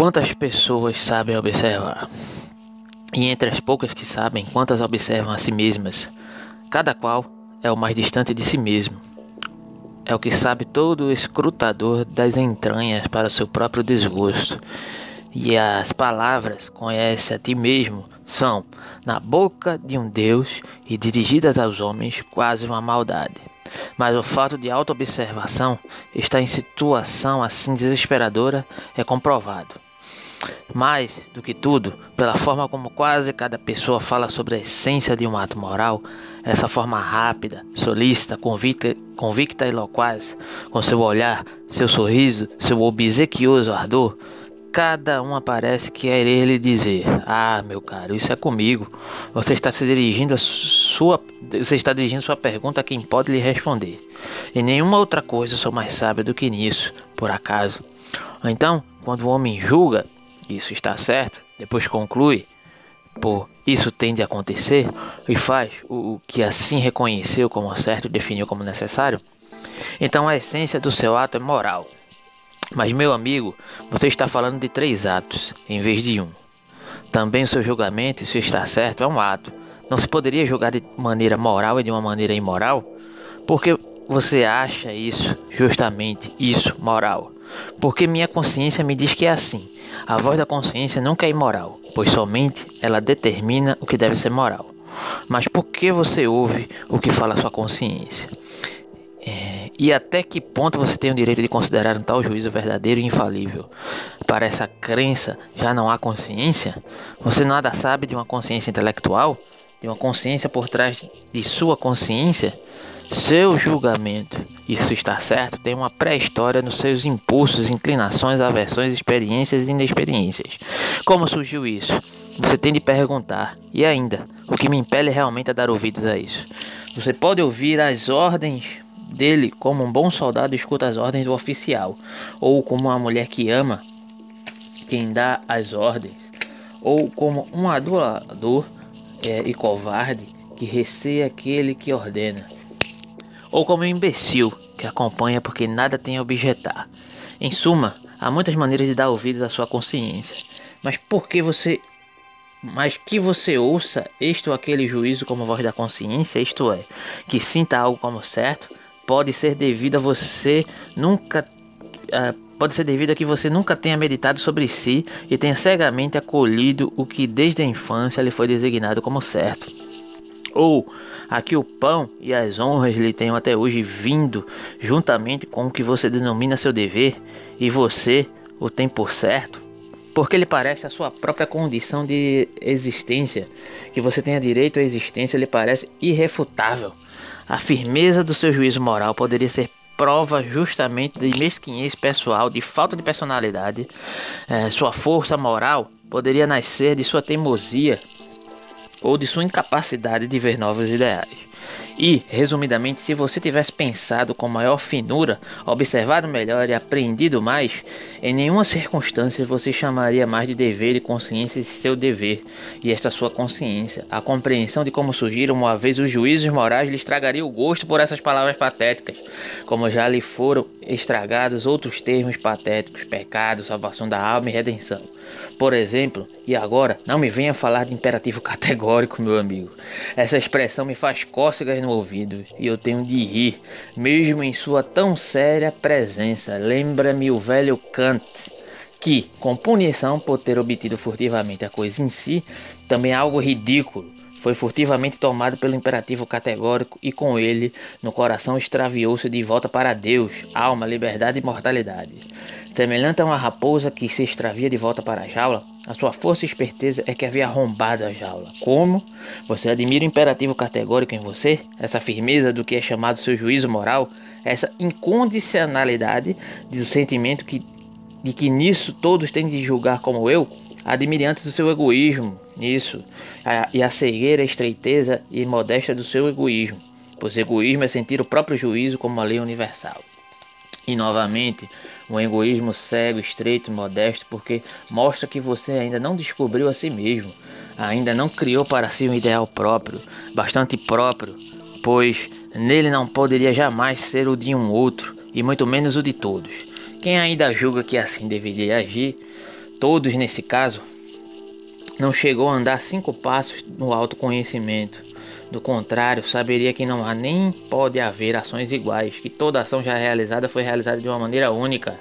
Quantas pessoas sabem observar? E entre as poucas que sabem, quantas observam a si mesmas? Cada qual é o mais distante de si mesmo. É o que sabe todo escrutador das entranhas para seu próprio desgosto. E as palavras conhece a ti mesmo são, na boca de um Deus e dirigidas aos homens, quase uma maldade. Mas o fato de autoobservação estar em situação assim desesperadora é comprovado. Mais do que tudo, pela forma como quase cada pessoa fala sobre a essência de um ato moral, essa forma rápida, solícita, convicta, convicta e loquaz, com seu olhar, seu sorriso, seu obsequioso ardor, cada um parece querer ele dizer: Ah, meu caro, isso é comigo. Você está se dirigindo a sua, você está dirigindo sua pergunta a quem pode lhe responder. E nenhuma outra coisa sou mais sábio do que nisso, por acaso. Então, quando o homem julga, isso está certo, depois conclui, por isso tende a acontecer, e faz o que assim reconheceu como certo e definiu como necessário, então a essência do seu ato é moral. Mas, meu amigo, você está falando de três atos em vez de um. Também o seu julgamento, se está certo, é um ato. Não se poderia julgar de maneira moral e de uma maneira imoral? Porque você acha isso, justamente isso, moral? Porque minha consciência me diz que é assim. A voz da consciência nunca é imoral, pois somente ela determina o que deve ser moral. Mas por que você ouve o que fala sua consciência? É, e até que ponto você tem o direito de considerar um tal juízo verdadeiro e infalível? Para essa crença já não há consciência? Você nada sabe de uma consciência intelectual? De uma consciência por trás de sua consciência? Seu julgamento, isso está certo, tem uma pré-história nos seus impulsos, inclinações, aversões, experiências e inexperiências. Como surgiu isso? Você tem de perguntar. E ainda, o que me impele realmente a dar ouvidos a isso? Você pode ouvir as ordens dele como um bom soldado escuta as ordens do oficial, ou como uma mulher que ama quem dá as ordens, ou como um adulador é, e covarde que receia aquele que ordena ou como um imbecil que acompanha porque nada tem a objetar. Em suma, há muitas maneiras de dar ouvidos à sua consciência. Mas por que você mas que você ouça este ou aquele juízo como voz da consciência, isto é, que sinta algo como certo, pode ser devido a você nunca uh, pode ser devido a que você nunca tenha meditado sobre si e tenha cegamente acolhido o que desde a infância lhe foi designado como certo. Ou a que o pão e as honras lhe tenham até hoje vindo juntamente com o que você denomina seu dever, e você o tem por certo, porque lhe parece a sua própria condição de existência, que você tenha direito à existência, lhe parece irrefutável. A firmeza do seu juízo moral poderia ser prova justamente de mesquinhez pessoal, de falta de personalidade. É, sua força moral poderia nascer de sua teimosia ou de sua incapacidade de ver novos ideais. E, resumidamente, se você tivesse pensado com maior finura, observado melhor e aprendido mais, em nenhuma circunstância você chamaria mais de dever e consciência esse seu dever, e esta sua consciência. A compreensão de como surgiram uma vez os juízos morais lhe estragaria o gosto por essas palavras patéticas, como já lhe foram estragados outros termos patéticos, pecado, salvação da alma e redenção. Por exemplo, e agora, não me venha falar de imperativo categórico, meu amigo. Essa expressão me faz cócegas no ouvido e eu tenho de rir, mesmo em sua tão séria presença. Lembra-me o velho Kant, que, com punição por ter obtido furtivamente a coisa em si, também algo ridículo foi furtivamente tomado pelo imperativo categórico e com ele no coração extraviou-se de volta para Deus, alma, liberdade e mortalidade. Semelhante a uma raposa que se extravia de volta para a jaula, a sua força e esperteza é que havia arrombado a jaula. Como? Você admira o imperativo categórico em você? Essa firmeza do que é chamado seu juízo moral? Essa incondicionalidade do sentimento que, de que nisso todos têm de julgar como eu? Admire antes do seu egoísmo nisso, a, e a cegueira, a estreiteza e modéstia do seu egoísmo, pois egoísmo é sentir o próprio juízo como uma lei universal. E novamente, um egoísmo cego, estreito, modesto, porque mostra que você ainda não descobriu a si mesmo, ainda não criou para si um ideal próprio, bastante próprio, pois nele não poderia jamais ser o de um outro, e muito menos o de todos. Quem ainda julga que assim deveria agir, todos nesse caso, não chegou a andar cinco passos no autoconhecimento. Do contrário, saberia que não há nem pode haver ações iguais, que toda ação já realizada foi realizada de uma maneira única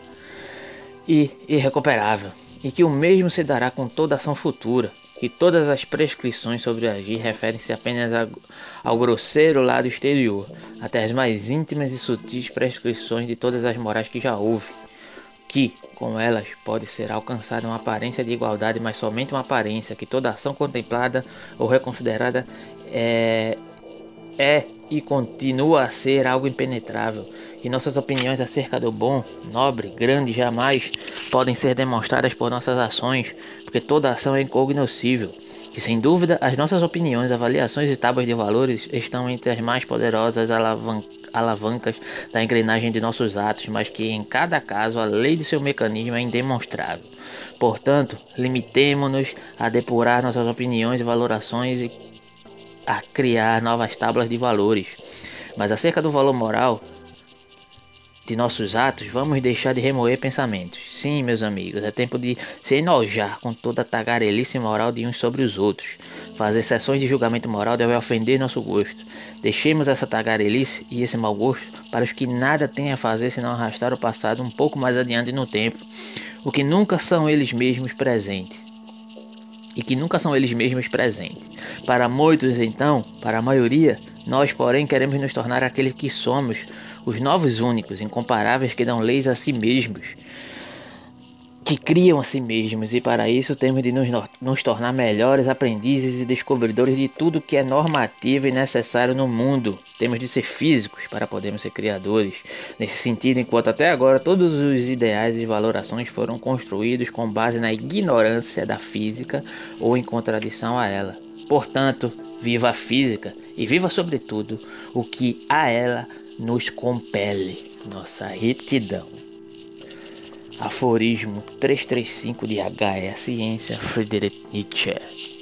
e irrecuperável, e que o mesmo se dará com toda ação futura, que todas as prescrições sobre agir referem-se apenas ao grosseiro lado exterior, até as mais íntimas e sutis prescrições de todas as morais que já houve, que, com elas, pode ser alcançada uma aparência de igualdade, mas somente uma aparência, que toda ação contemplada ou reconsiderada é, é e continua a ser algo impenetrável, e nossas opiniões acerca do bom, nobre, grande jamais podem ser demonstradas por nossas ações, porque toda ação é incognoscível. E sem dúvida, as nossas opiniões, avaliações e tábuas de valores estão entre as mais poderosas alavan alavancas da engrenagem de nossos atos, mas que em cada caso a lei de seu mecanismo é indemonstrável. Portanto, limitemo-nos a depurar nossas opiniões e valorações e a criar novas tábuas de valores. Mas acerca do valor moral de nossos atos, vamos deixar de remoer pensamentos. Sim, meus amigos, é tempo de se enojar com toda a tagarelice moral de uns sobre os outros. Fazer sessões de julgamento moral deve ofender nosso gosto. Deixemos essa tagarelice e esse mau gosto para os que nada têm a fazer senão arrastar o passado um pouco mais adiante no tempo, o que nunca são eles mesmos presentes e que nunca são eles mesmos presentes. Para muitos, então, para a maioria, nós, porém, queremos nos tornar aqueles que somos, os novos únicos, incomparáveis que dão leis a si mesmos, que criam a si mesmos, e para isso temos de nos, nos tornar melhores aprendizes e descobridores de tudo que é normativo e necessário no mundo. Temos de ser físicos para podermos ser criadores. Nesse sentido, enquanto até agora todos os ideais e valorações foram construídos com base na ignorância da física ou em contradição a ela. Portanto, viva a física e viva sobretudo o que a ela nos compele, nossa retidão. Aforismo 335 de. É a ciência, Friedrich Nietzsche.